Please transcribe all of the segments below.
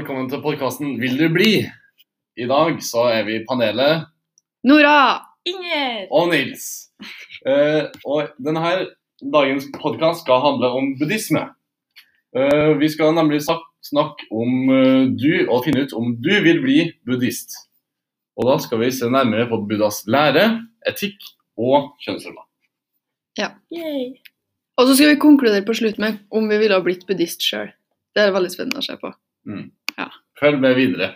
velkommen til podkasten Vil du bli? I dag så er vi i panelet Nora! Inger! og Nils. Uh, og denne dagens podkast skal handle om buddhisme. Uh, vi skal nemlig snakke om uh, du, og finne ut om du vil bli buddhist. Og da skal vi se nærmere på Buddhas lære, etikk og kjønnsroller. Yay. Og så skal vi konkludere på slutt med om vi ville ha blitt buddhist sjøl. Det er veldig spennende å se på. Følg med videre.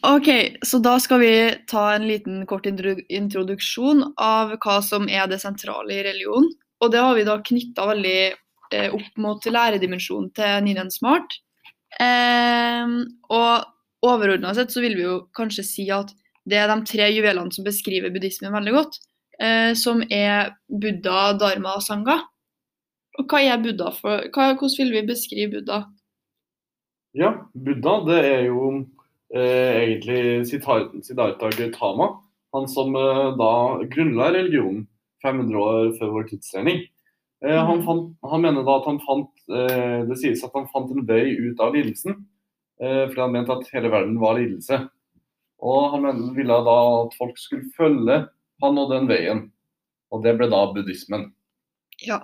Ok, så da skal vi ta en liten kort introduksjon av hva som er det sentrale i religion. Og det har vi da knytta veldig eh, opp mot læredimensjonen til Ninen Smart. Eh, og overordna sett så vil vi jo kanskje si at det er de tre juvelene som beskriver buddhismen veldig godt, eh, som er Buddha, Dharma og Sangha. Og hva er Buddha for hva, Hvordan vil vi beskrive Buddha? Ja, Buddha det er jo eh, egentlig Siddhartha Gautama. Han som eh, da grunnla religionen 500 år før vår tidsregning. Eh, han, Mhm. han mener da at han fant eh, Det sies at han fant en vei ut av lidelsen. Eh, fordi han mente at hele verden var lidelse. Og han mener, ville da at folk skulle følge han og den veien. Og det ble da buddhismen. Ja,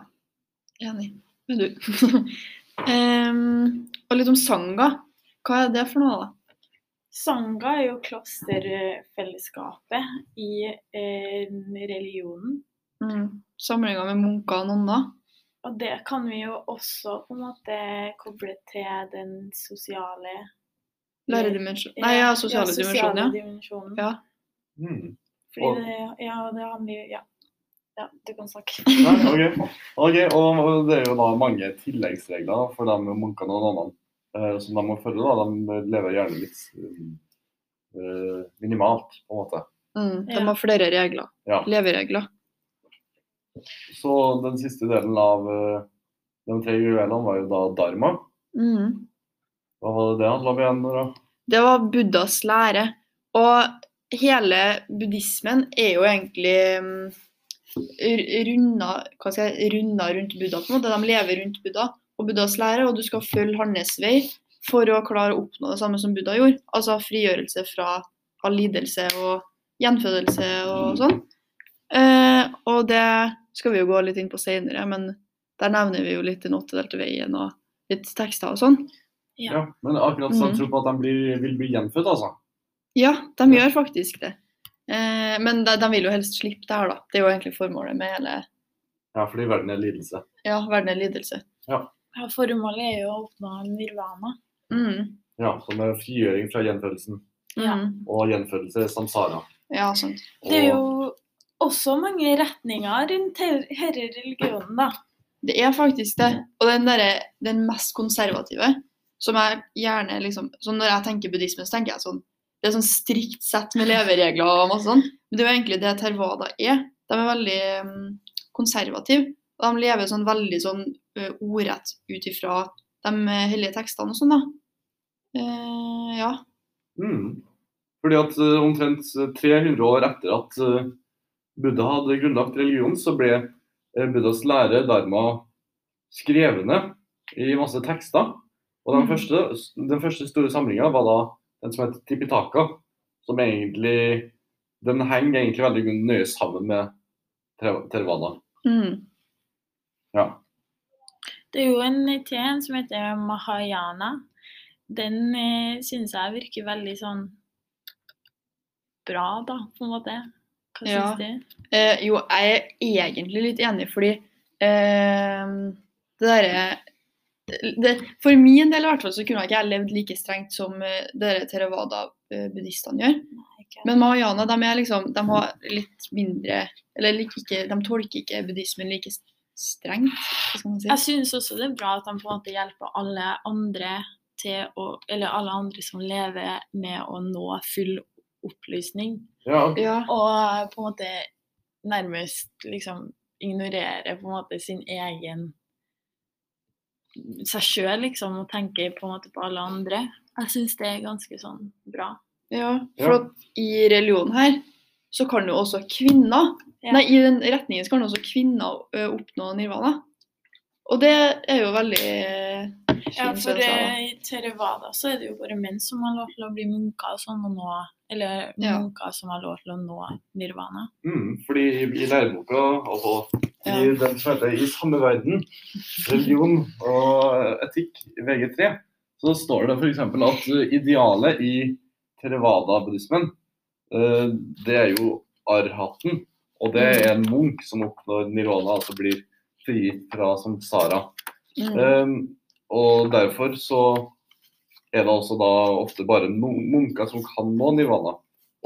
enig med du. Em, og litt om sanga. Hva er det for noe, da? Sanga er jo klosterfellesskapet i eh, religionen. Mm. Samlinga med munker og nonner. Og det kan vi jo også på en måte koble til den sosiale Læredimensjon Nei, ja, sosiale dimensjonen, ja. dimensjonen. Ja. Mm. Fordi Og- det, ja, det handler jo Ja. Ja, du kan snakke. Nei, ok. Ok, og det er jo da mange tilleggsregler for de munkene og nonnene eh, som de må følge. da. De lever gjerne litt eh, minimalt, på en måte. Mm. De Ja. har flere regler. Ja. Leveregler. Så den siste delen av eh, de tre juvelene var jo da dharma. Mm. Hva var det det handla om igjen? da? Det var Buddhas lære. Og hele buddhismen er jo egentlig mm, runda, hva skal jeg, runda rundt Buddha. på en måte. De lever rundt Buddha og Buddhas lære, og du skal følge hans vei for å klare å oppnå det samme som Buddha gjorde. Altså frigjørelse fra all lidelse og gjenfødelse og sånn. Eh, og det skal vi jo gå litt inn på senere, men der nevner vi jo litt den åttedelte veien og litt tekster og sånn. Ja. Ja, Men akkurat sånn mm. tro på at de blir, vil bli gjenfødt, altså. Ja, de gjør faktisk det. Eh, men de, de vil jo helst slippe det her, da. Det er jo egentlig formålet med hele Ja, fordi verden er lidelse. ja, verden er lidelse. Ja, Formålet er jo å oppnå nirvana. Mm. Ja, Som er frigjøring fra gjenfødelsen. Ja. Mm. Og gjenfødelse er samsara. Ja, sant. Det er jo også mange retninger rundt denne religionen, da. Det er faktisk det. Og den, derre- den mest konservative, som jeg gjerne liksom så Når jeg tenker buddhisme, så tenker jeg sånn Det er sånn strikt sett med leveregler og masse sånn. Men det er jo egentlig det Tervada er. De er veldig um, konservative. Og de lever sånn veldig sånn ordrett ut ifra de hellige tekstene og sånn, da. Eh, ja. Mm. Fordi at omtrent 300 år etter at Buddha hadde grunnlagt religionen, så ble Buddhas lære dharma skrevne i masse tekster. Og den Mm. første, den første store samlinga var da den som heter Tipitaka, som egentlig Den henger egentlig veldig nøye sammen med Tervana. Mm. Ja. Det er jo en teen som heter Mahayana. Den eh, synes jeg virker veldig sånn bra, da, på en måte. Hva Ja. syns du? Eh, jo, jeg er egentlig litt enig, fordi eh, det derre det, For min del i hvert fall så kunne ikke jeg levd like strengt som eh, dere Theravada-buddhistene gjør. Men Mahayana de er liksom, de har litt mindre Eller ikke, de tolker ikke buddhismen like strengt. Skal man si? Jeg syns også det er bra at de på en måte hjelper alle andre til å Eller alle andre som lever med å nå full opplysning. ja. Ja. Og på en måte nærmest liksom ignorere på en måte sin egen seg sjøl, liksom, og tenke på en måte på alle andre. Jeg syns det er ganske sånn bra. ja. Ja. For at i religionen her så kan jo også kvinner Ja. Nei, i den retningen så kan også kvinner oppnå nirvana. Og det er jo veldig Ja, for i Theravada så er det jo bare menn som har lov til å bli munker og sånn, og nå, eller Ja. munker som har lov til å nå nirvana. Mm, fordi i, i læreboka, altså Ja. i den som heter 'I samme verden religion og etikk' VG3, så står det f.eks. at idealet i Theravada-buddhismen, eh, det er jo arhaten. Og det er en munk som oppnår nirvana, altså blir frigitt fra samsara. Mm. Um, og derfor så er det også da ofte bare mun- munker som kan nå nivana.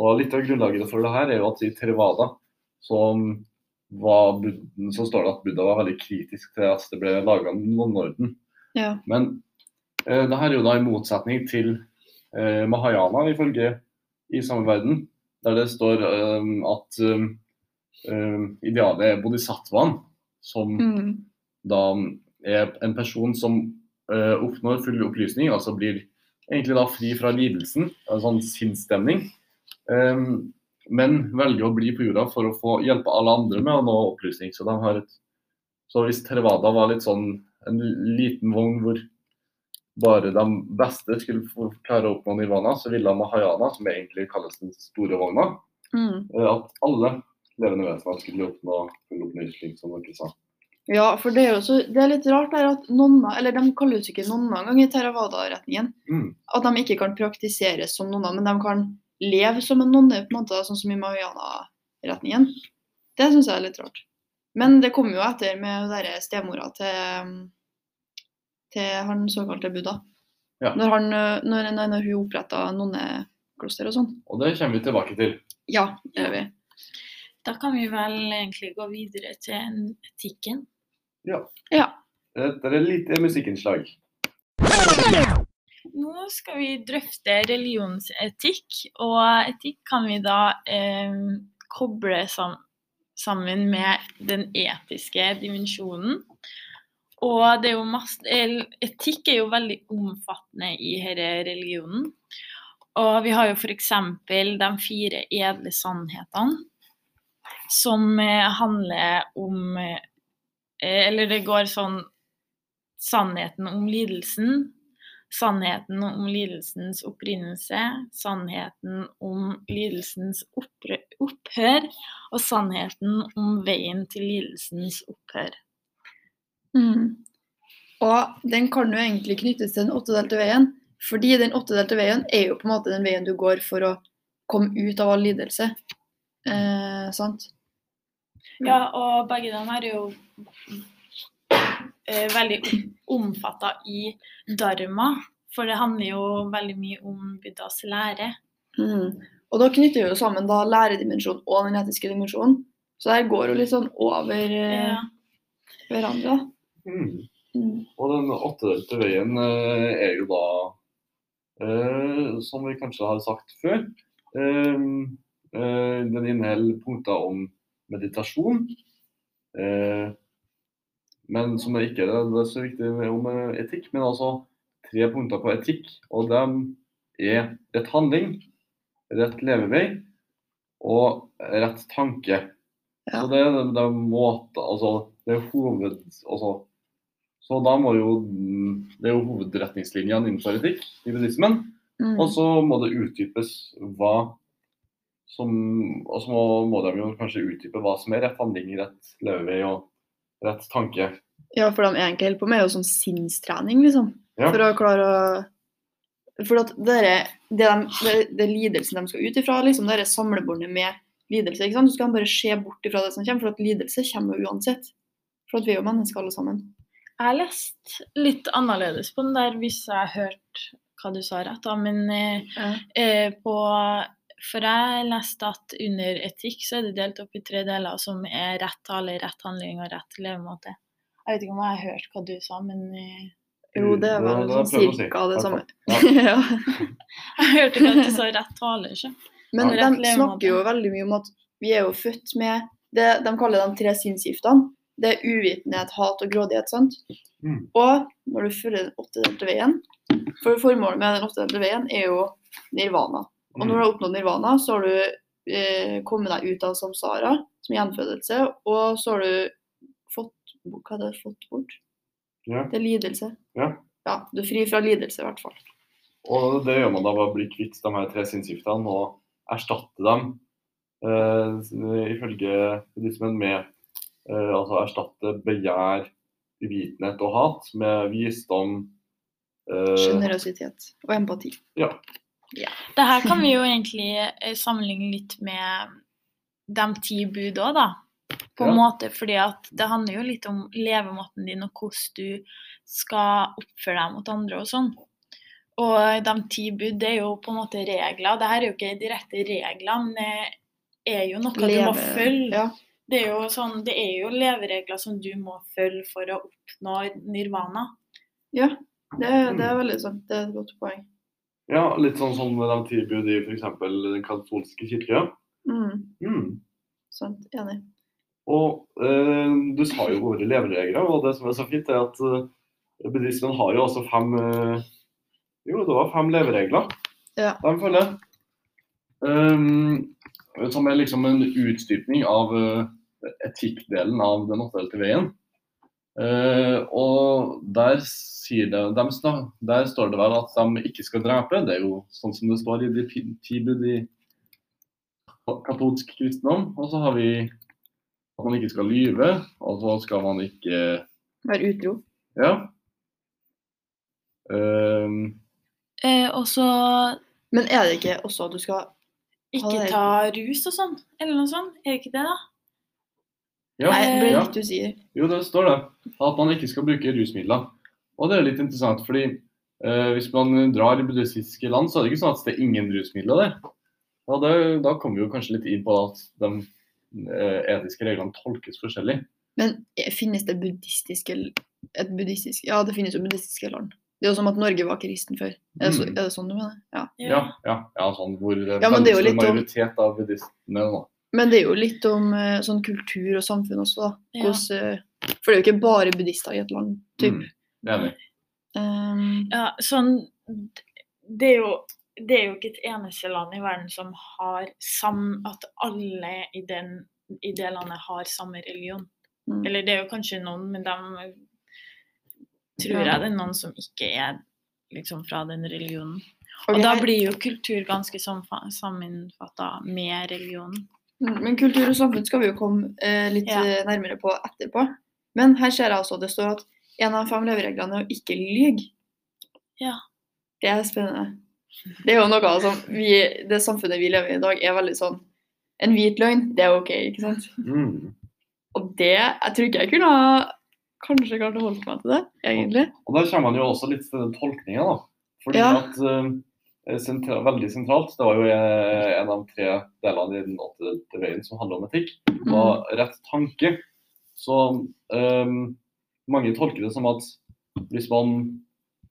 Og litt av grunnlaget for det her er jo at i Trevada så, var Buddha, så står det at Buddha var veldig kritisk til at det ble laga nonneorden. Ja. Men eh, det her er jo da i motsetning til eh, Mahayana, ifølge I samme verden, der det står eh, at eh, eh, idealet er bodhisattvaen, som Mm. da er en person som oppnår full opplysning, altså blir egentlig da fri fra lidelsen, en sånn sinnsstemning, eh, men velger å bli på jorda for å få hjelpe alle andre med å nå opplysning. Så, de har et, så hvis Theravada var litt sånn en liten vogn hvor bare de beste skulle få klare å oppnå nirvana, så ville Mahayana, som egentlig kalles den store vogna, Mm. eh, at alle levende vesener skulle oppnå full opplysning, som dere sa. Ja, for det er jo så, det er litt rart der at nonner, eller de kalles ikke nonner engang i Theravada-retningen, Mm. at de ikke kan praktiseres som nonner, men de kan leve som en nonne, på en måte, sånn som i Mahayana-retningen. Det syns jeg er litt rart. Men det kom jo etter med stemora til, til han såkalte Buddha. Ja. Når, han, når, når, når hun oppretta nonnekloster og sånn. Og det kommer vi tilbake til. Ja, det gjør vi. Da kan vi vel egentlig gå videre til etikken. Ja. Dette er et lite musikkinnslag. Nå skal vi drøfte religionsetikk, og etikk kan vi da eh, koble sam sammen med den etiske dimensjonen. Og det er jo masse, etikk er jo veldig omfattende i denne religionen. Og vi har jo f.eks. de fire edle sannhetene, som eh, handler om eh, Eller det går sånn Sannheten om lidelsen, sannheten om lidelsens opprinnelse, sannheten om lidelsens opphør og sannheten om veien til lidelsens opphør. Mm. Og den kan jo egentlig knyttes til den åttedelte veien, fordi den åttedelte veien er jo på en måte den veien du går for å komme ut av all lidelse. Eh, sant? Ja, og begge dem er jo eh, veldig omfatta i dharma, for det handler jo veldig mye om Buddhas lære. Mm. Og da knytter vi jo sammen da læredimensjonen og den etiske dimensjonen. Så det her går jo litt sånn over eh, Ja. hverandre. Mm. Mm. Og den åttedelte veien eh, er jo da, eh, som vi kanskje har sagt før, eh, eh, den inneholder punkter om meditasjon. Eh, men som det ikke er, det er så viktig om etikk, men altså tre punkter på etikk. Og de er rett handling, rett levevei og rett tanke. Ja. Så det er den måten, måter, altså det er hoved... Altså, så da må jo Det er jo hovedretningslinjene innenfor etikk i buddhismen. Mm. Og så må det utdypes hva som Og så må, må de jo kanskje utdype hva som er rett handling, rett levevei og rett tanke. Ja, for de egentlig holder på med, er jo sånn sinnstrening, liksom. Ja. For å klare å For at det, de, det, det lidelsen de skal ut ifra, liksom, det er samlebåndet med lidelse. ikke sant? Så skal bare se bort ifra det som kommer, for at lidelse kommer jo uansett. For at vi er jo mennesker alle sammen. Jeg har lest litt annerledes på den der, hvis jeg har hørt hva du sa rett, da, men eh, eh, på For jeg leste at under etikk så er det delt opp i tre deler, som er rett tale, rett handling og rett levemåte. Jeg vet ikke om jeg har hørt hva du sa, men eh, Jo, det er vel sånn cirka det samme. ja. jeg hørte ikke at du sa rett tale. Ikke? Men Ja. de Rett levemåte. snakker jo veldig mye om at vi er jo født med det de kaller de tre sinnsgiftene. Det er uvitenhet, hat og grådighet. sant? Mm. Og når du følger den åttedelte veien For formålet med den åttedelte veien er jo nirvana. Og når du har oppnådd nirvana, så har du eh, kommet deg ut av samsara, som gjenfødelse, og så har du fått Hva er det fått bort? Ja. Det er lidelse. Ja. ja, du er fri fra lidelse, i hvert fall. Og det gjør man da ved å bli kvitt de her tre sinnsgiftene og erstatte dem, eh, ifølge buddhismen, med eh, altså erstatte begjær, uvitenhet og hat med visdom. Eh, Sjenerøsitet og empati. Det her kan vi jo egentlig eh, sammenligne litt med de ti bud òg, da. På en Ja. måte, fordi at det handler jo litt om levemåten din og hvordan du skal oppføre deg mot andre og sånn. Og de ti bud, det er jo på en måte regler. Dette er jo ikke direkte regler, men det er jo noe du må følge. Ja. Det er, jo sånn, det er jo leveregler som du må følge for å oppnå nirvana. ja. Det, det er veldig sant. Det er et godt poeng. Ja, litt sånn som de tilbyr de i f.eks. den katolske kirke. Mm, Mm. sant. Enig. Og eh, du sa jo våre leveregler, og det som er så fint, er at eh, bedriften har jo også fem eh, Jo, det var fem leveregler Ja. de følger. Um, som er liksom en utdypning av uh, etikkdelen av den åttedelte veien. Eh, og der, sier det, de, der står det vel at de ikke skal drepe. Det er jo sånn som det står i de ti- bud i katolsk kristendom. Og så har vi at man ikke skal lyve, og så skal man ikke Være utro. Ja. Uh, Eh, og så Men er det ikke også at du skal ikke ta rus og sånn, eller noe sånt. Er det ikke det, da? Ja, Nei, det blir ja. du sier. Jo, det står det. At man ikke skal bruke rusmidler. Og det er litt interessant, fordi eh, hvis man drar i buddhistiske land, så er det ikke sånn at det er ingen rusmidler der. Og det, da kommer vi jo kanskje litt inn på at de eh, etiske reglene tolkes forskjellig. Men eh, finnes det buddhistiske et buddhistisk, Ja, det finnes jo buddhistiske land. Det er jo som at Norge var kristen før. Er det, så, Mm. er det sånn du mener? Ja. Ja, ja, ja sånn hvor det er Ja, men det er jo majoritet av buddhistene nå. Men det er jo litt om eh, sånn kultur og samfunn også, da. Ja. Hos, eh, for det er jo ikke bare buddhister i et land. Typ. Mm, det er det. Um, Ja, sånn Det er jo det er jo ikke et eneste land i verden som har sam, at alle i, den, i det landet har samme religion. mm. Eller det er jo kanskje noen, men de tror Ja. jeg det er noen som ikke er liksom fra den religionen. Og Og da blir jo kultur ganske sammenfatta med religionen. Mm, Men kultur og samfunn skal vi jo komme eh, litt Ja. eh, nærmere på etterpå. Men her ser jeg altså det står at en av fem levereglene er å ikke lyge. Ja. Det er spennende. Det er jo noe som vi, det samfunnet vi lever i i dag, er veldig sånn En hvit løgn, det er OK, ikke sant? Mm. Og det Jeg tror ikke jeg kunne ha kanskje klart å holde meg til det, egentlig. Og der kommer man jo også litt til den tolkninga, da. Fordi Ja. at eh, sentra, Veldig sentralt, det var jo eh, en av de tre delene i den åttedelte veien som handler om etikk, Mm. var rett tanke. Så um, mange tolker det som at hvis man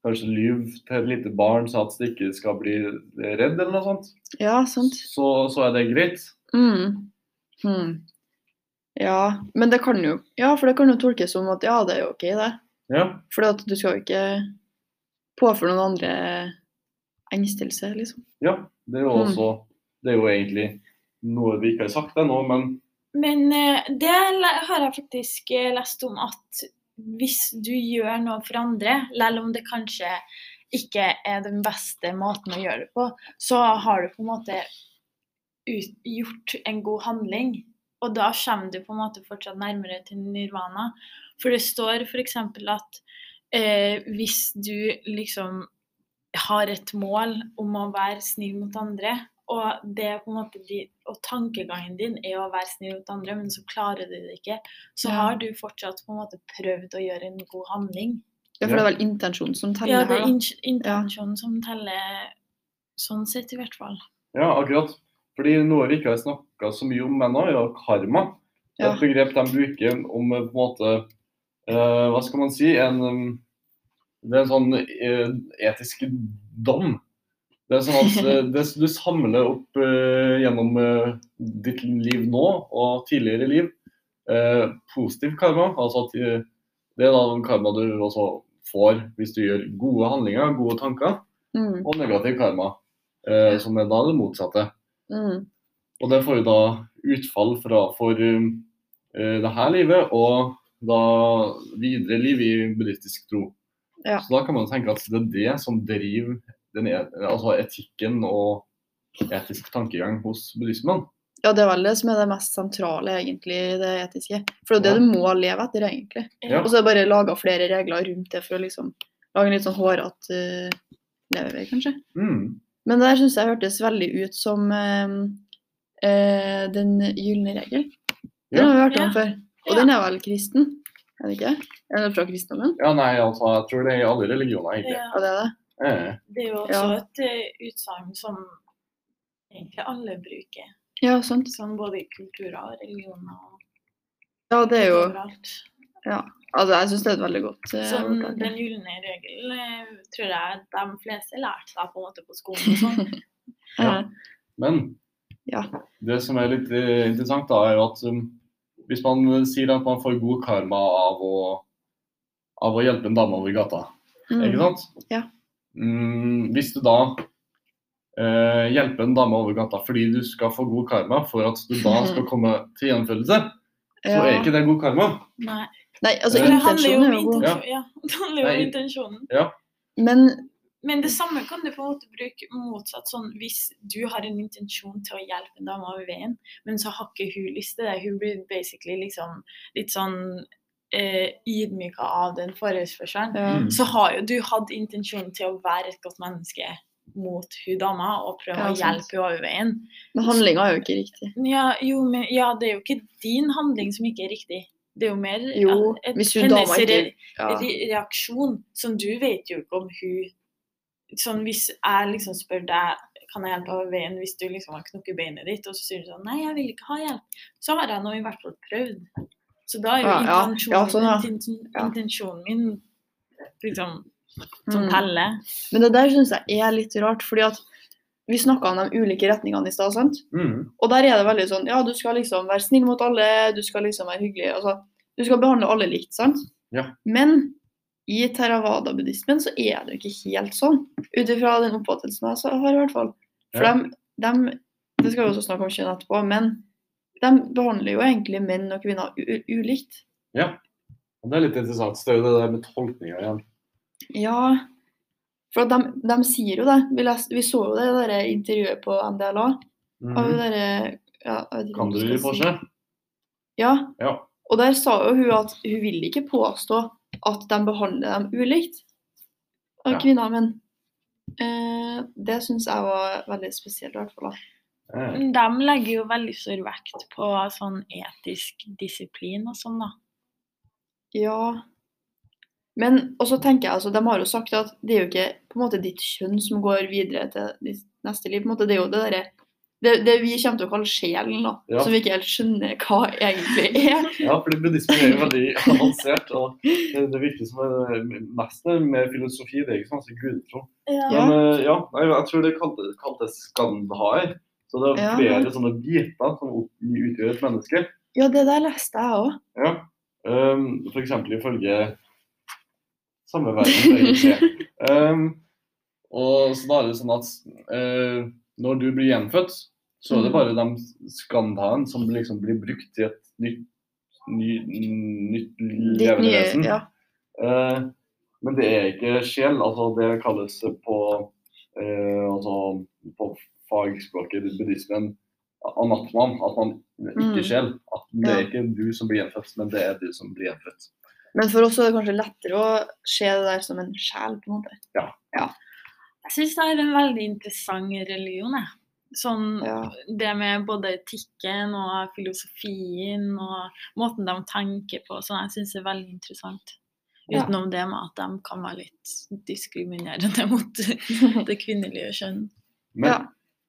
kanskje lyver til et lite barn så at det ikke skal bli redd, eller noe sånt, Ja, sant. så, så er det greit. Mm. Hmm. Ja, men det kan jo Ja, for det kan jo tolkes som at ja, det er jo OK, det. Ja. For du skal jo ikke påføre noen andre engstelse, liksom. ja. Det er jo Mm. Det er jo egentlig noe vi ikke har sagt ennå, men Men eh, det har jeg faktisk eh, lest om at hvis du gjør noe for andre, selv om det kanskje ikke er den beste måten å gjøre det på, så har du på en måte ut, gjort en god handling. Og da kommer du på en måte fortsatt nærmere til nirvana. For det står f.eks. at eh, hvis du liksom har et mål om å være snill mot andre, og, det er på en måte de, og tankegangen din er å være snill mot andre, men så klarer du det ikke, så Ja. har du fortsatt på en måte prøvd å gjøre en god handling. Ja, for det er vel intensjonen som teller Ja, det er in intensjonen som teller, sånn sett i hvert fall. Ja, akkurat. Fordi noe vi ikke har snakka så mye om ennå, er jo karma. Det er Ja. et begrep de bruker om på en måte uh, Hva skal man si? En, um, det er en sånn eh, etisk dom. Det er sånn at eh, det du samler opp uh, gjennom uh, ditt liv nå og tidligere liv, uh, positiv karma, altså at det er da den karma du også får hvis du gjør gode handlinger, gode tanker, Mm. og negativ karma, som er da det motsatte. Mm. Og det får jo da utfall fra, for det her livet og da videre liv i buddhistisk tro. Ja. Så da kan man tenke at det er det som driver den, e- altså etikken og etisk tankegang hos buddhismen. Ja, det er vel det som er det mest sentrale, egentlig, det etiske. For det er Ja. det du må leve etter, egentlig. Ja. Og så er det bare laga flere regler rundt det for å liksom lage en litt sånn hårete uh, levevei, kanskje. Mm. Men det der syns jeg hørtes veldig ut som uh, uh, den gylne regel. Den Ja. har vi hørt om Ja. før. Og Ja. den er vel kristen? Er det ikke? Er det fra kristendommen? Ja, nei, altså, jeg tror det er i alle religioner, egentlig. Ja. Ja, det er det. Eh, Det er jo også Ja. et eh, utsagn som egentlig alle bruker. Ja, sant. Sånn både i kulturer og religioner Ja, det er jo overalt. Altså, jeg syns det er et veldig godt eh, Sånn, den gylne regel eh, tror jeg de fleste lærte seg på en måte på skolen. og Sånn. Ja. Men Ja. det som er litt eh, interessant, da, er jo at um, hvis man sier at man får god karma av å, av å hjelpe en dame over gata, ikke mm. sant? Ja. Mm, hvis du da eh, hjelper en dame over gata fordi du skal få god karma for at du da skal komme til gjennomførelse, så er ikke det god karma. Nei. Nei, altså det handler jo intensjonen om er jo god. intensjon, ja. det handler jo om intensjonen. intensjonen. Men Men det samme kan du på en måte bruke motsatt. sånn Hvis du har en intensjon til å hjelpe en dame over veien, men så har ikke hun lyst til det. Hun blir basically liksom litt sånn eh, ydmyka av den forespørselen. Mm. Så har jo du hatt intensjonen til å være et godt menneske mot hun dama og prøve Ja, å hjelpe henne over veien. Men handlinga er jo ikke riktig. Ja, jo, men, ja, det er jo ikke din handling som ikke er riktig. Det er jo mer Jo, et- hvis hennes ikke- Ja. re reaksjon. Som du vet jo ikke om hun Sånn hvis jeg liksom spør deg kan jeg hjelpe over veien hvis du liksom har knukket beinet ditt, og så sier du sånn Nei, jeg vil ikke ha hjelp. Så har jeg nå i hvert fall prøvd. Så da er jo Ja, ja. intensjonen, Ja, sånn, ja. Ja. intensjonen min liksom som Mm. teller. Men det der syns jeg er litt rart, fordi at vi snakka om de ulike retningene i stad, sant? Mm. Og der er det veldig sånn Ja, du skal liksom være snill mot alle, du skal liksom være hyggelig. Altså, du skal behandle alle likt, sant? Ja. Men i theravada-buddhismen så er det jo ikke helt sånn. Ut ifra den oppfattelsen jeg har, i hvert fall. For Ja. de, Det skal vi også snakke om kjønn etterpå, men de behandler jo egentlig menn og kvinner ulikt. Ja. Og det er litt interessant. Det er jo det der med tolkninga igjen. Ja, for de, de sier jo det. Vi, leste, vi så jo det det der intervjuet på NDLA. Av Mm. det derre ja, Kan du si. Porsche? Ja. Ja. Og der sa jo hun at hun vil ikke påstå at de behandler dem ulikt, av Ja. kvinner og menn. Eh, det syns jeg var veldig spesielt, i hvert fall. da. Eh, De legger jo veldig stor vekt på sånn etisk disiplin og sånn, da. Ja. Men og så tenker jeg altså, de har jo sagt at det er jo ikke på en måte ditt kjønn som går videre til ditt neste liv. på en måte, Det er jo det derre det, det vi kommer til å kalle sjelen, da, Ja. som vi ikke helt skjønner hva egentlig er. Ja, fordi buddhismen er jo veldig avansert. og Det, det virker som er mest er mer filosofi, det er ikke så masse gudetro. Ja. Men eh, ja, jeg, jeg tror det kaltes, kaltes skandhaer. Så det er Ja. flere sånne biter som utgjør et menneske. Ja, det der leste jeg òg. Ja. Um, for eksempel ifølge samme verden, egentlig. Um, og så da er det sånn at eh, når du blir gjenfødt, så er det Mhm. bare de skandhaene som liksom blir brukt i et nytt, ny, nytt levevesen. Ja. Eh, men det er ikke sjel. altså Det kalles på, eh, altså på fagspråket buddhismen anatman. At man ikke Mm. sjel. At det er ikke du som blir gjenfødt, men det er du som blir gjenfødt. Men for oss er det kanskje lettere å se det der som en sjel, på en måte. Jeg syns det er en veldig interessant religion, jeg. Sånn Ja. det med både etikken og filosofien og måten de tenker på. Sånn, jeg syns det er veldig interessant. Ja. Utenom det med at de kan være litt diskriminerende mot det kvinnelige kjønn. Men Ja.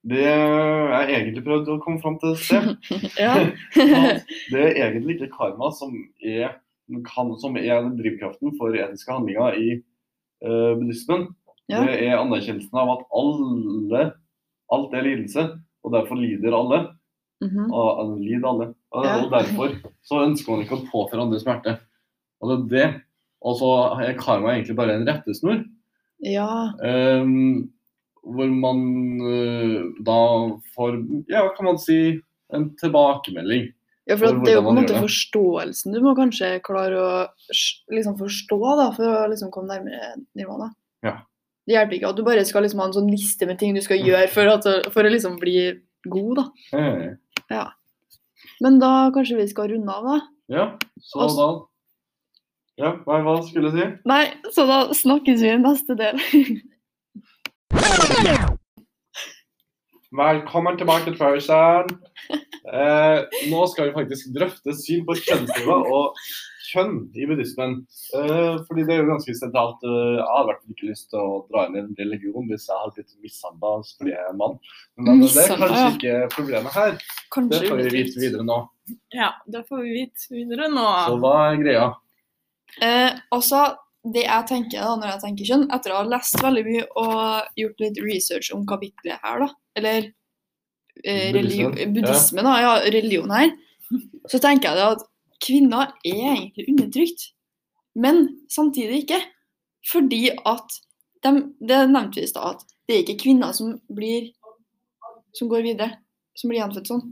det jeg egentlig prøvde å komme fram til et sted, Ja. det er egentlig ikke karma som er, kan, som er drivkraften for etiske handlinger i uh, buddhismen. Ja. Det er anerkjennelsen av at alle, alt er lidelse, og derfor lider alle. Mm Og, og lider alle. Og, Ja. og derfor så ønsker man ikke å påføre andre smerte. Og det er det. Og så er karma egentlig bare en rettesnor. ja. Um, hvor man uh, da får, ja, kan man si, en tilbakemelding. Ja, For det er jo på en måte forståelsen du må kanskje klare å liksom forstå da, for å liksom komme nærmere nivået. Ja. Det hjelper ikke at du bare skal liksom ha en sånn liste med ting du skal gjøre for, at, for å liksom bli god, da. Ja. Men da kanskje vi skal runde av, da. Ja, så da Ja, hva, hva skulle du si? Nei, så da snakkes vi i neste del. Velkommen tilbake til pausen. Eh, nå skal vi faktisk drøfte syn på kjønnsnivå og kjønn i buddhismen. Eh, fordi det er jo ganske sentralt. Eh, jeg hadde vært ikke lyst til å dra inn i en religion hvis jeg hadde blitt mishandla fordi jeg er mann. Men det er kanskje ikke problemet her. Det får vi vite videre nå. Ja, det får vi vite videre nå. Så hva er greia? Eh, også det jeg tenker da, når jeg tenker kjønn, etter å ha lest veldig mye og gjort litt research om kapitlet her, da, eller eh, ja. da, ja, religion her, så tenker jeg at kvinner er egentlig undertrykt, men samtidig ikke. Fordi at de, det nevnte vi i stad, at det er ikke kvinner som blir som går videre, som blir gjenfødt sånn.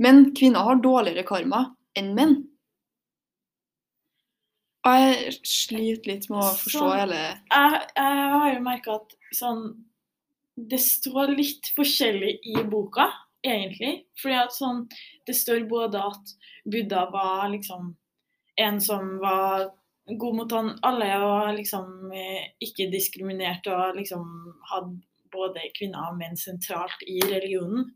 Men kvinner har dårligere karma enn menn. Og jeg sliter litt med å forstå Sånn. hele Jeg, jeg har jo merka at sånn Det står litt forskjellig i boka, egentlig. Fordi at sånn Det står både at Buddha var liksom en som var god mot han, alle og liksom eh, ikke diskriminert og liksom hadde både kvinner og menn sentralt i religionen.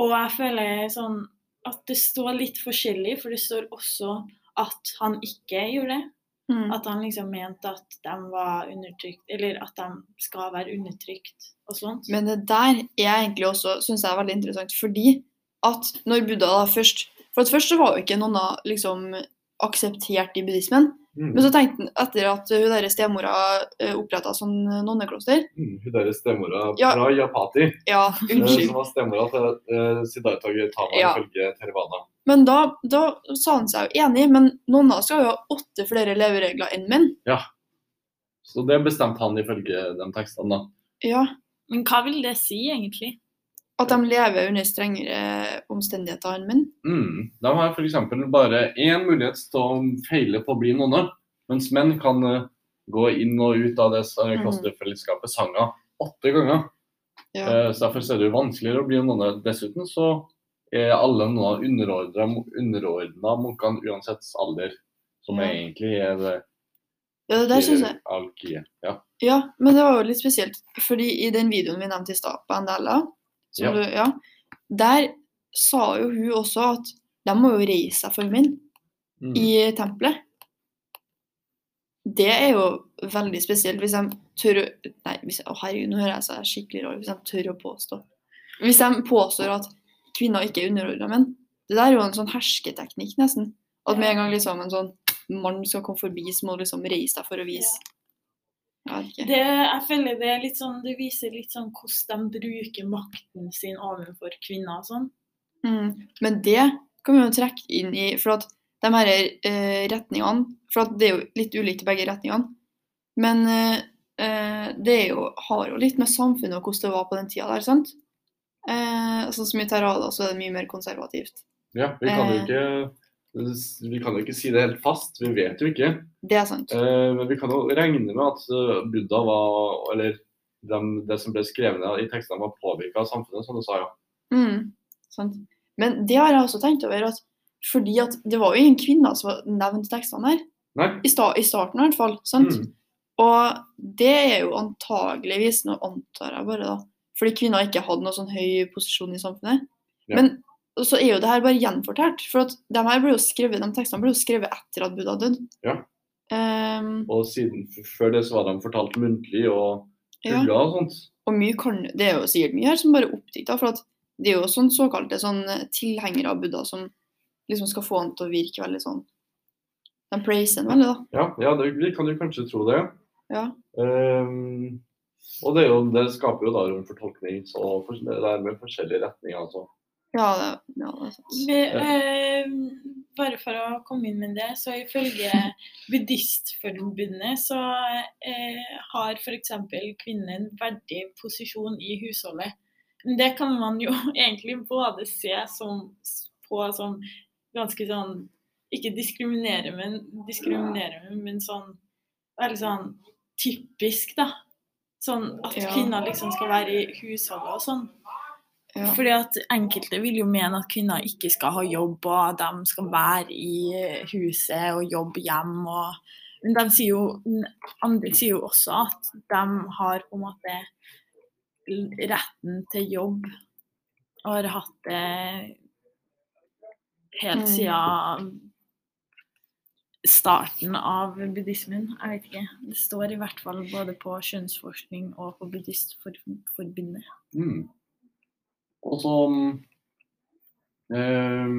Og jeg føler sånn at det står litt forskjellig, for det står også at han ikke gjorde det. Mm. At han liksom mente at de var undertrykt, eller at de skal være undertrykt og sånt. Men det der er egentlig også, synes jeg er veldig interessant, fordi at når Buddha da først For at først så var jo ikke noen da liksom akseptert i buddhismen. Mm. Men så tenkte han etter at hun der stemora oppretta sånn nonnekloster Mm, Hun der stemora Ja. Prajapati, Ja, eh, unnskyld. som var stemora til uh, Siddhartha Gautama Ja. ifølge Tervana. Men da, da sa han seg jo enig, men nonner skal jo ha åtte flere leveregler enn menn. Så det bestemte han ifølge de tekstene, da. Ja, Men hva vil det si, egentlig? At de lever under strengere omstendigheter enn menn. Mm. De har f.eks. bare én mulighet til å feile på å bli nonne, mens menn kan eh, gå inn og ut av det uh, Mhm. klosterfellesskapet sanga åtte ganger. Ja. Eh, så Derfor er det jo vanskeligere å bli nonne. Dessuten så er alle nonner underordna munkene uansett alder, som Ja. egentlig er det Ja, det der syns jeg. alkie. Ja. Ja, men det var jo litt spesielt, fordi i den videoen vi nevnte i stad, på NDLA, som Ja. Du, ja, der sa jo hun også at de må jo reise seg for min Mm. i tempelet. Det er jo veldig spesielt hvis de tør å Nei, hvis, å herregud, nå hører jeg seg skikkelig rar. Hvis de tør å påstå Hvis de påstår at kvinner ikke er underordna menn. Det der er jo en sånn hersketeknikk, nesten. At med en gang liksom en sånn mann skal komme forbi, så må du liksom reise deg for å vise Det, jeg føler det er litt sånn, det viser litt sånn hvordan de bruker makten sin overfor kvinner og sånn. Mm. Men det kan vi jo trekke inn i For at de her eh, retningene For at det er jo litt ulikt i begge retningene. Men eh, eh, det er jo, har jo litt med samfunnet og hvordan det var på den tida der, sant? Eh, sånn som i Terrada så er det mye mer konservativt. ja, vi kan jo Eh. ikke vi kan jo ikke si det helt fast, vi vet jo ikke. Det er sant. Eh, men vi kan jo regne med at eh, Buddha var Eller dem, det som ble skrevet ned i tekstene, var påvirka av samfunnet, som du sa. ja. Mm, sant. Men det har jeg også tenkt over. at fordi at det var jo ingen kvinner som var nevnt i tekstene her. I, sta I starten i hvert fall. sant? Mm. Og det er jo antageligvis, nå antar jeg bare da, fordi kvinner ikke hadde noen sånn høy posisjon i samfunnet. Ja. Men så er jo det her bare gjenfortalt. For at de her ble jo skrevet, de tekstene ble jo skrevet etter at Buddha døde. Ja. Um, Og siden, før det så var de fortalt muntlig og ja. og sånt. Og mye kan, det er jo sikkert mye her som bare er oppdikta. For at det er jo sånn såkalte sånn tilhengere av Buddha som liksom skal få han til å virke veldig sånn De praiser han veldig, da. Ja, ja det, vi kan jo kanskje tro det. Ja. Um, og det, er jo, det skaper jo da rom for tolkning, så det er med forskjellige retninger. altså. Ja, det, ja, det er sant. Eh, bare for å komme inn med det, så ifølge Buddhistforbundet så eh, har f.eks. kvinnen en verdig posisjon i husholdet. Det kan man jo egentlig både se som, på som ganske sånn Ikke diskriminere, men diskriminere, men sånn Veldig sånn typisk, da. Sånn at kvinner liksom skal være i husholdet og sånn. Ja. Fordi at enkelte vil jo mene at kvinner ikke skal ha jobb, og de skal være i huset og jobbe hjem. Og, men de sier jo, andre sier jo også at de har på en måte retten til jobb, og har hatt det helt Mm. siden starten av buddhismen. Jeg vet ikke. Det står i hvert fall både på kjønnsforskning og på Buddhistforbundet. Mm. Og så um,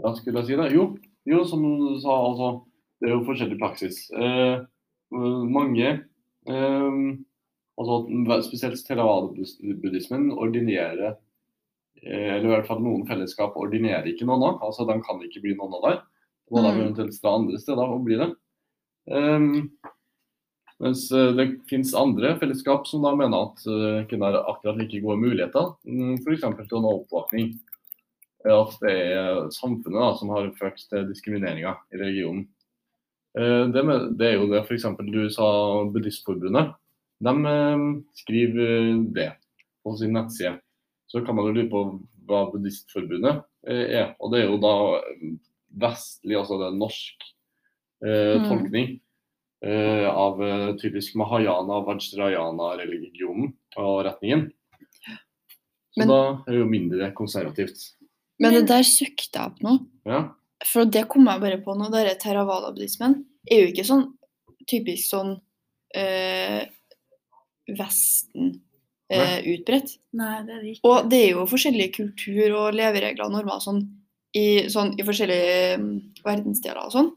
Hva skulle jeg si da? Jo, jo som du sa, altså Det er jo forskjellig praksis. Eh, mange ehm, altså Spesielt theravada-buddhismen ordinerer eh, Eller i hvert fall noen fellesskap ordinerer ikke noen av. Altså de kan ikke bli noen av der. Og da Mm. eventuelt dra andre steder og bli det. Ehm, mens eh, det finnes andre fellesskap som da mener at uh, kvinner har akkurat like gode muligheter, mm, f.eks. til å nå oppvåkning. Eh, At det er samfunnet da, som har ført til diskrimineringa i religionen. Eh, Det, det er jo det f.eks. du sa Buddhistforbundet. De eh, skriver det på sin nettside. Så kan man jo lure på hva Buddhistforbundet eh, er. Og det er jo da eh, vestlig, altså det er norsk eh, Mm. tolkning eh, av eh, typisk mahayana, vajrayana-religionen og retningen. Så Men- da er det jo mindre konservativt. Men det der søkte jeg opp nå. Ja. For det kom jeg bare på nå. Denne theravada-buddhismen er jo ikke sånn typisk sånn øh, Vesten eh, utbredt. Nei, det er det ikke. Og det er jo forskjellige kultur og leveregler og normer sånn, i, sånn, i forskjellige mm, verdensdeler og sånn.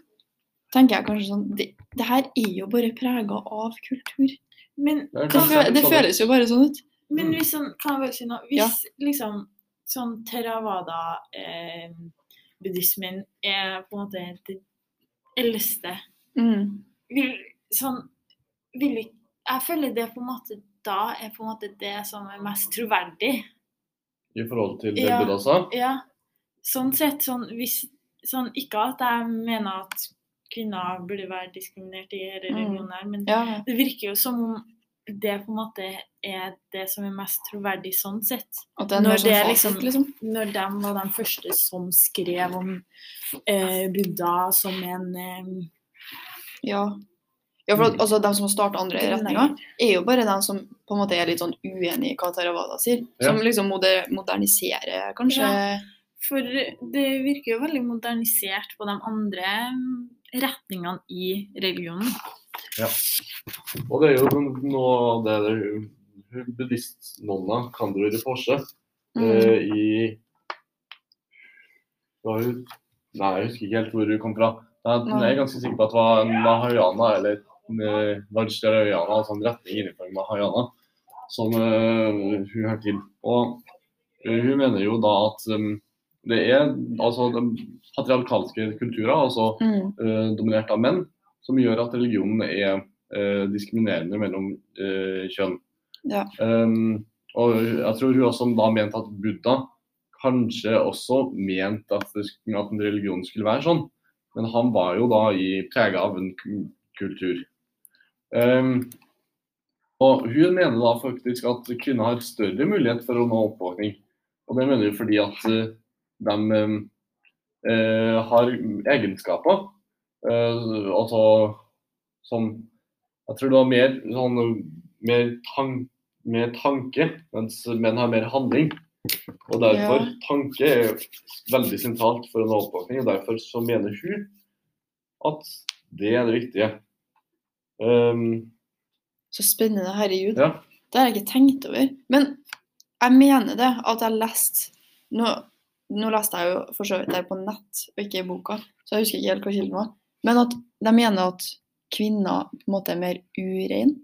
Tenker jeg kanskje sånn Det, det her er jo bare prega av kultur. Men, Det er Det, føles jo bare sånn ut. men Mm. hvis sånn, kan jeg bare si noe? Hvis liksom sånn theravada-buddhismen er på en måte det eldste Mm. vil, sånn, vil Jeg føler det på en måte da er på en måte det som er mest troverdig. I forhold til det Ja. Buddha sa. Ja, sånn sett, sånn, hvis, sånn ikke at jeg mener at kvinner burde være diskriminert i denne Mm. religionen, her, men Ja. det virker jo som om det på en måte er det som er mest troverdig sånn sett. At det er Når det er sånn liksom- liksom. Når de var de første som skrev om eh, Buddha som en eh, Ja. ja for Mm. at, altså, de som har starta andre retninger, er jo bare de som på en måte er litt sånn uenig i hva Theravada sier. Ja. Som liksom moder moderniserer, kanskje. Ja. For det virker jo veldig modernisert på de andre retningene i religionen. Ja. Og det er jo noe av det der buddhistnonna Kandor Rinpoche Mm. eh, i var hun, Nei, jeg husker ikke helt hvor hun kom fra. Jeg, jeg er ganske sikker på at det var mahayana, eller uh, vajrayana, altså en retning innenfor mahayana, som eh, hun hørte til. Og eh, hun mener jo da at um, det er altså de patriarkalske kulturer, altså Mm. eh, dominert av menn, som gjør at religionen er eh, diskriminerende mellom eh, kjønn. Ja. Um, og jeg tror hun også da mente at Buddha kanskje også mente at, at en religion skulle være sånn, men han var jo da i prega av en kultur. Um, og hun mener da faktisk at kvinner har større mulighet for å nå oppvåkning. Og det mener hun fordi at eh, de um, eh, har egenskaper. eh, altså som Jeg tror det var mer, sånn, mer, tank, mer tanke, mens menn har mer handling. Og derfor Ja. tanke er veldig sentralt for en oppvåkning, og derfor så mener hun at det er det viktige. Um, Så spennende. Herregud. ja. Det har jeg ikke tenkt over. Men jeg mener det, at jeg leste nå, nå leste jeg jo for så vidt det på nett, og ikke i boka, så jeg husker ikke helt hva kilden var. Men at de mener at kvinner på en måte er mer urein.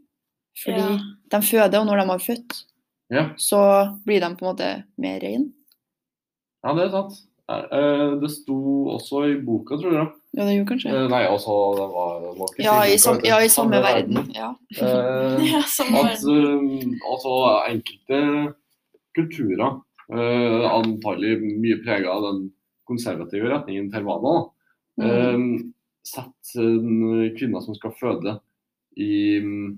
Fordi Ja. de føder, og når de har født, ja. så blir de på en måte mer rein. Ja, det er sant. Eh, eh, Det sto også i boka, tror jeg. Ja, det gjorde kanskje. Eh, Nei, altså, det var, det var ikke Ja, i, sam, ja, i samme verden. Ja. Eh, Ja, samme at verden. altså, enkelte kulturer, eh, antagelig mye prega av den konservative retningen Tervana. Mm. Sett eh, kvinner som skal føde i um,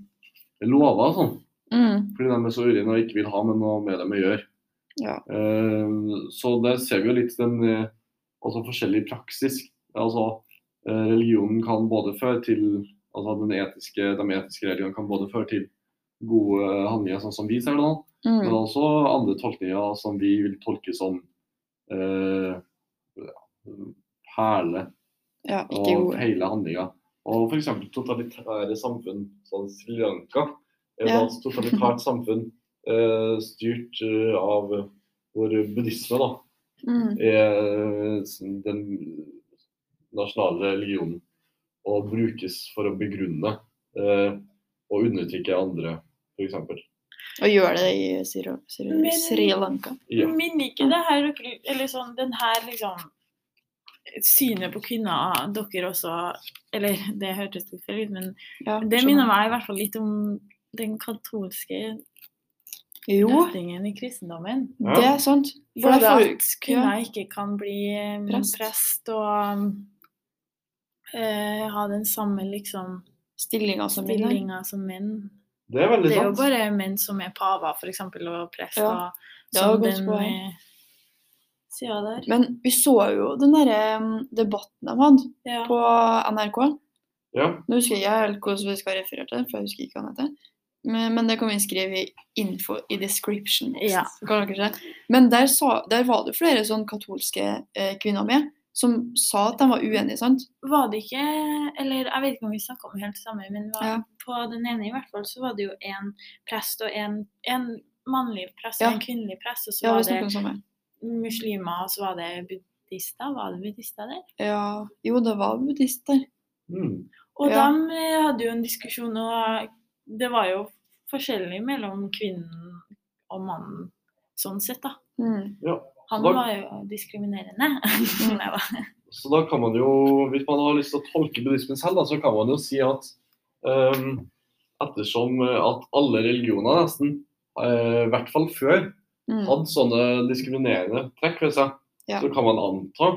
lover og sånn. Mm. Fordi de er så urene og ikke vil ha med noe med dem å gjøre. Ja. Uh, så der ser vi jo litt den eh, altså forskjellig praksis. Altså, religionen kan både føre til altså den etiske, De etiske reglene kan både føre til gode handlinger, sånn som vi ser det nå, men Mm. også andre tolkninger som vi vil tolke som eh, perle Ja, og hele handlinga. Og f.eks. totalitære samfunn, som Sri Lanka, er Ja. et totalitært samfunn eh, styrt eh, av hvor buddhisme da, Mm. er eh, den nasjonale religionen og brukes for å begrunne eh, og undertrykke andre, f.eks. Og gjør det i Sri, Sri, Men- Sri Lanka. Ja. Minner ikke det her Eller sånn den her liksom Synet på kvinner dere også Eller det hørtes litt feil ut, men Ja, det minner meg i hvert fall litt om den katolske Jo, i kristendommen. Ja. det er sant. For Både at kvinner ikke kan bli eh, Prest. prest, og uh, ha den samme liksom stillinga som stillinga som menn. Det er veldig Det er jo bare menn som er paver, f.eks., og prester. Ja, det er godt den poeng. sida der. Men vi så jo den derre um, debatten de hadde Ja. på NRK. Ja. Nå husker jeg ikke helt hvordan vi skal referere til, for jeg husker ikke hva den heter. Men, men det kan vi skrive i info i description. Ja. Men der, sa, der var det flere sånn katolske eh, kvinner med, som sa at de var uenige, sant? Var det ikke Eller jeg vet ikke om vi snakka om helt det samme, men var, Ja. på den ene i hvert fall så var det jo en prest og en, en mannlig prest Ja. og en kvinnelig prest, og så Ja, var det muslimer, og så var det buddhister. Var det buddhister der? Ja, jo, det var buddhister. Mm. Og Ja. de eh, hadde jo en diskusjon, og det var jo forskjellig mellom kvinnen og mannen sånn sett, da. Mm. ja. Han Da- var jo diskriminerende. Neida. Så da kan man jo, hvis man har lyst til å tolke buddhismen selv, da, så kan man jo si at um, ettersom eh, at alle religioner nesten, uh, i hvert fall før, Mm. hadde sånne diskriminerende trekk ved seg, Ja. så kan man anta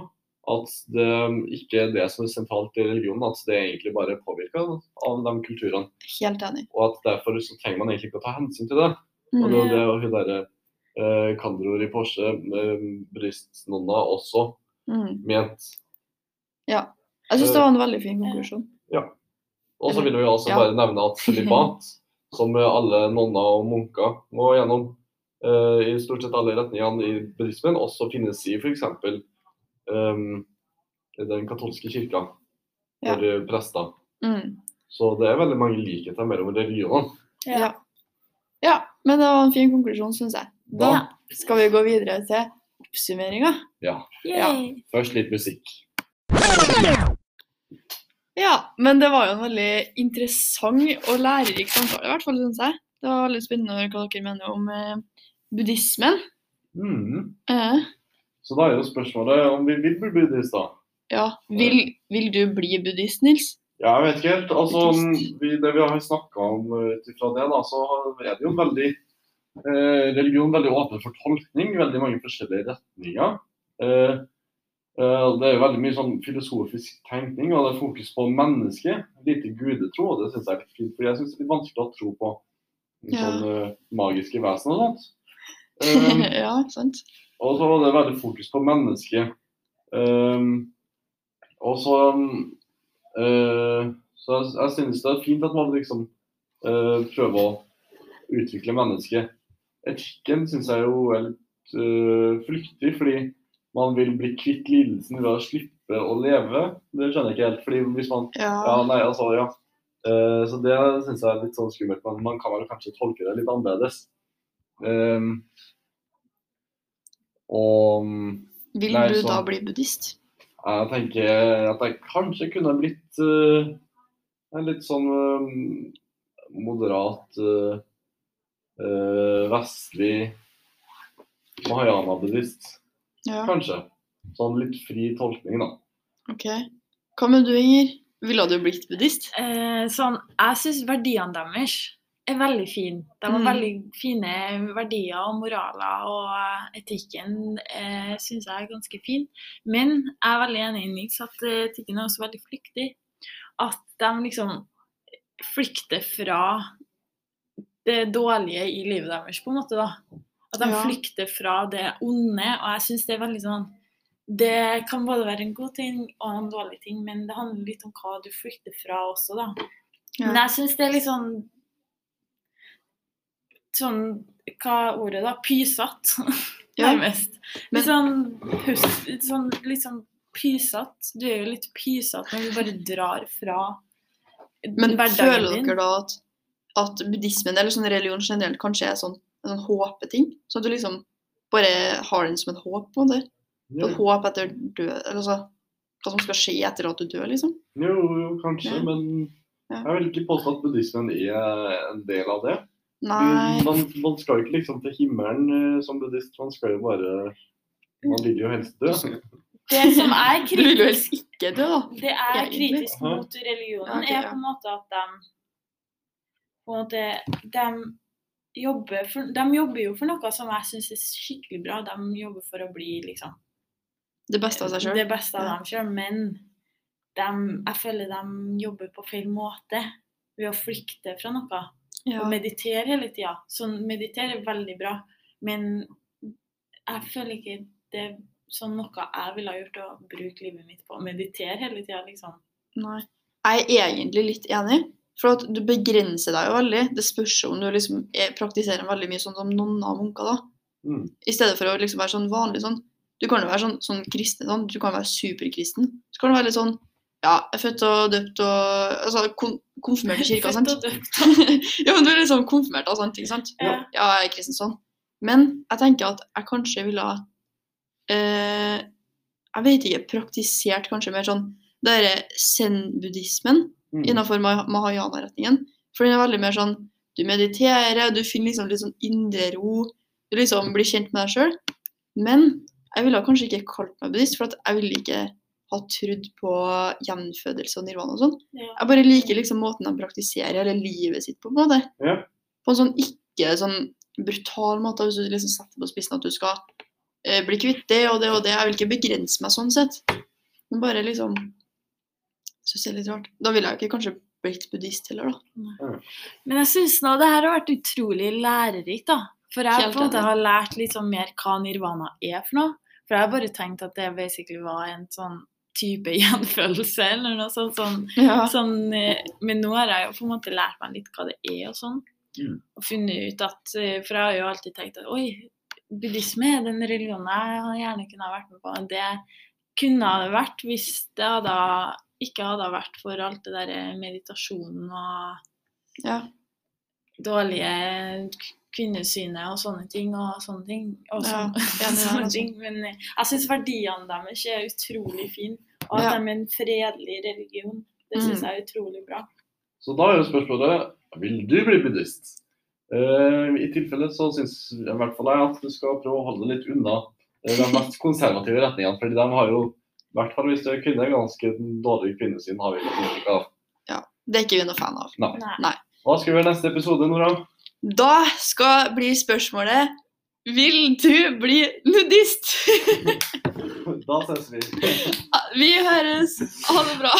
at det ikke er det som er sentralt i religionen, at det er egentlig bare er påvirka av de kulturene. Helt enig. Og at derfor så trenger man egentlig ikke å ta hensyn til det. Og det, det var det hun derre eh, Kandror i Porsche, eh, buddhistnonna, også Mm. ment. Ja. Jeg syns det var en veldig fin konklusjon. Ja. Og så vil vi Ja. bare nevne at sølibat, som alle nonner og munker må gjennom eh, i stort sett alle retningene i buddhismen, også finnes i f.eks. Um, den katolske kirka for ja. prester. Mm. Så det er veldig mange likheter mellom religionene. Ja. ja. Men det var en fin konklusjon, syns jeg. Da Ja. skal vi gå videre til oppsummeringa. Ja. ja. Først litt musikk. Ja, men det var jo en veldig interessant og lærerik samtale, i hvert fall, syns jeg. Det var veldig spennende å høre hva dere mener om eh, buddhismen. Mm. Eh, Så da er jo spørsmålet om vi vil bli buddhist, da. ja. Vil, vil du bli buddhist, Nils? Ja, jeg vet ikke helt. Altså, vi, det vi har snakka om eh, ut ifra det, da, så er det jo veldig eh, religion veldig åpen for tolkning. Veldig mange forskjellige retninger. Eh, eh, det er veldig mye sånn filosofisk tenkning, og det er fokus på mennesket. Lite gudetro, og det syns jeg er litt fint. For jeg syns det er litt vanskelig å tro på Ja. sånne eh, magiske vesen og sånt. Eh, ja, sant? og så var det veldig fokus på mennesket. Ehm, og så eh, Så jeg, jeg synes det er fint at man liksom eh, prøver å utvikle mennesket. Etikken syns jeg jo er litt eh, flyktig, fordi man vil bli kvitt lidelsen ved å slippe å leve. Det skjønner jeg ikke helt. fordi hvis man Ja, Ja. nei, altså, ja. Uh, så det syns jeg er litt sånn skummelt. Men man kan vel kanskje tolke det litt annerledes. Um, og Vil Nei, du så- da bli buddhist? jeg tenker at jeg kanskje kunne blitt uh, en litt sånn eh, moderat eh, vestlig mahayana-buddhist. Ja, Kanskje. Sånn litt fri tolkning, da. OK. Hva med du, Inger? Ville du blitt buddhist? Eh, sånn, jeg syns verdiene deres er veldig fine. De har Mm. veldig fine verdier og moraler, og etikken eh, syns jeg er ganske fin. Men jeg er veldig enig i Nils at eh, etikken er også veldig flyktig. At de liksom flykter fra det dårlige i livet deres, på en måte. da. At de Ja. flykter fra det onde. Og jeg syns det er veldig sånn Det kan både være en god ting og en dårlig ting, men det handler litt om hva du flykter fra også, da. Ja. Men jeg syns det er litt sånn Sånn Hva er ordet, da? Pysete, Ja. nærmest. Men- Litt sånn, litt sånn, litt sånn pysete. Du er jo litt pysete når du bare drar fra Men hverdagen føler dere da at, at buddhismen eller sånn religion generelt kanskje er sånn, en sånn håpeting? Sånn at du liksom bare har den som et håp? på en måte? Jo, Et håp etter død, eller altså, hva som skal skje etter at du dør, liksom? jo, jo kanskje, Ja. men jeg vil ikke påstå at buddhismen er en del av det. Nei. Man, man skal jo ikke liksom til himmelen eh, som buddhist, man skal jo bare Man vil jo helst dø. Det som er Du vil jo helst kritisk, ikke dø, da. det er kritisk mot religionen, Ja, ok, er på en måte at de de jobber, for, de jobber jo for noe som jeg syns er skikkelig bra. De jobber for å bli liksom Det beste av seg sjøl. det beste av Ja. dem sjøl, men de, jeg føler de jobber på feil måte ved å flykte fra noe. Ja. Og meditere hele tida. Så meditere er veldig bra, men jeg føler ikke det er sånn noe jeg ville ha gjort å bruke livet mitt på. Meditere hele tida, liksom. Nei. Jeg er egentlig litt enig. For at du begrenser deg jo veldig. Det spørs om du liksom er, praktiserer veldig mye sånn som nonner og munker. da. Mm. I stedet for å liksom være sånn vanlig sånn. Du kan jo være sånn, sånn kristen sånn. Du kan være superkristen. Så kan du være litt sånn Ja, jeg er født og døpt og altså, kon konfirmert i kirka, sant? Født og døpt. ja, men du er sånn konfirmert og sånne ikke sant? Ja. Ja, jeg er kristen sånn. Men jeg tenker at jeg kanskje ville ha eh, Jeg vet ikke, praktisert kanskje mer sånn det derre zen-buddhismen Mm. innenfor mahayana-retningen. For den er veldig mer sånn Du mediterer, du finner liksom litt sånn indre ro. Du liksom blir kjent med deg sjøl. Men jeg ville kanskje ikke kalt meg buddhist, for at jeg ville ikke ha trodd på gjenfødelse og nirvana og sånn. Ja. Jeg bare liker liksom måten de praktiserer hele livet sitt på, på en måte. Ja. På en sånn ikke sånn brutal måte, hvis du liksom setter på spissen at du skal eh, bli kvitt det og det og det. Jeg vil ikke begrense meg sånn sett. Men bare liksom Syns det er litt rart. Da ville jeg ikke kanskje blitt buddhist heller, da. Men jeg syns nå det her har vært utrolig lærerikt, da. For jeg Helt på en måte har lært litt sånn mer hva nirvana er for noe. For jeg har bare tenkt at det basically var en sånn type gjenfølelse eller noe sånt. Sånn, Ja. sånn, eh, men nå har jeg jo på en måte lært meg litt hva det er og sånn. Mm. Og funnet ut at eh, For jeg har jo alltid tenkt at oi, buddhisme er den religionen jeg gjerne kunne ha vært med på. Det kunne det vært hvis det hadde, ikke hadde vært for alt det der meditasjonen og ja. dårlige kvinnesynet og sånne ting. og sånne ting. Og Ja, sånn- enig sånne ting. Men eh, jeg syns verdiene deres er utrolig fine. Og at Ja. de er en fredelig religion. Det syns Mm. jeg er utrolig bra. Så da er jo spørsmålet vil du bli buddhist. Uh, I tilfelle så syns i hvert fall jeg at du skal prøve å holde deg litt unna eh, de mest konservative retningene. fordi de har jo, i hvert fall hvis du er kvinne, ganske dårlig kvinnesyn, har vi ikke inntrykk av. Det er ikke vi noe fan av. Nei. Nei. Hva skal vi gjøre neste episode, Nora? Da skal bli spørsmålet Vil du bli nudist? Da ses vi. Vi høres. Ha det bra.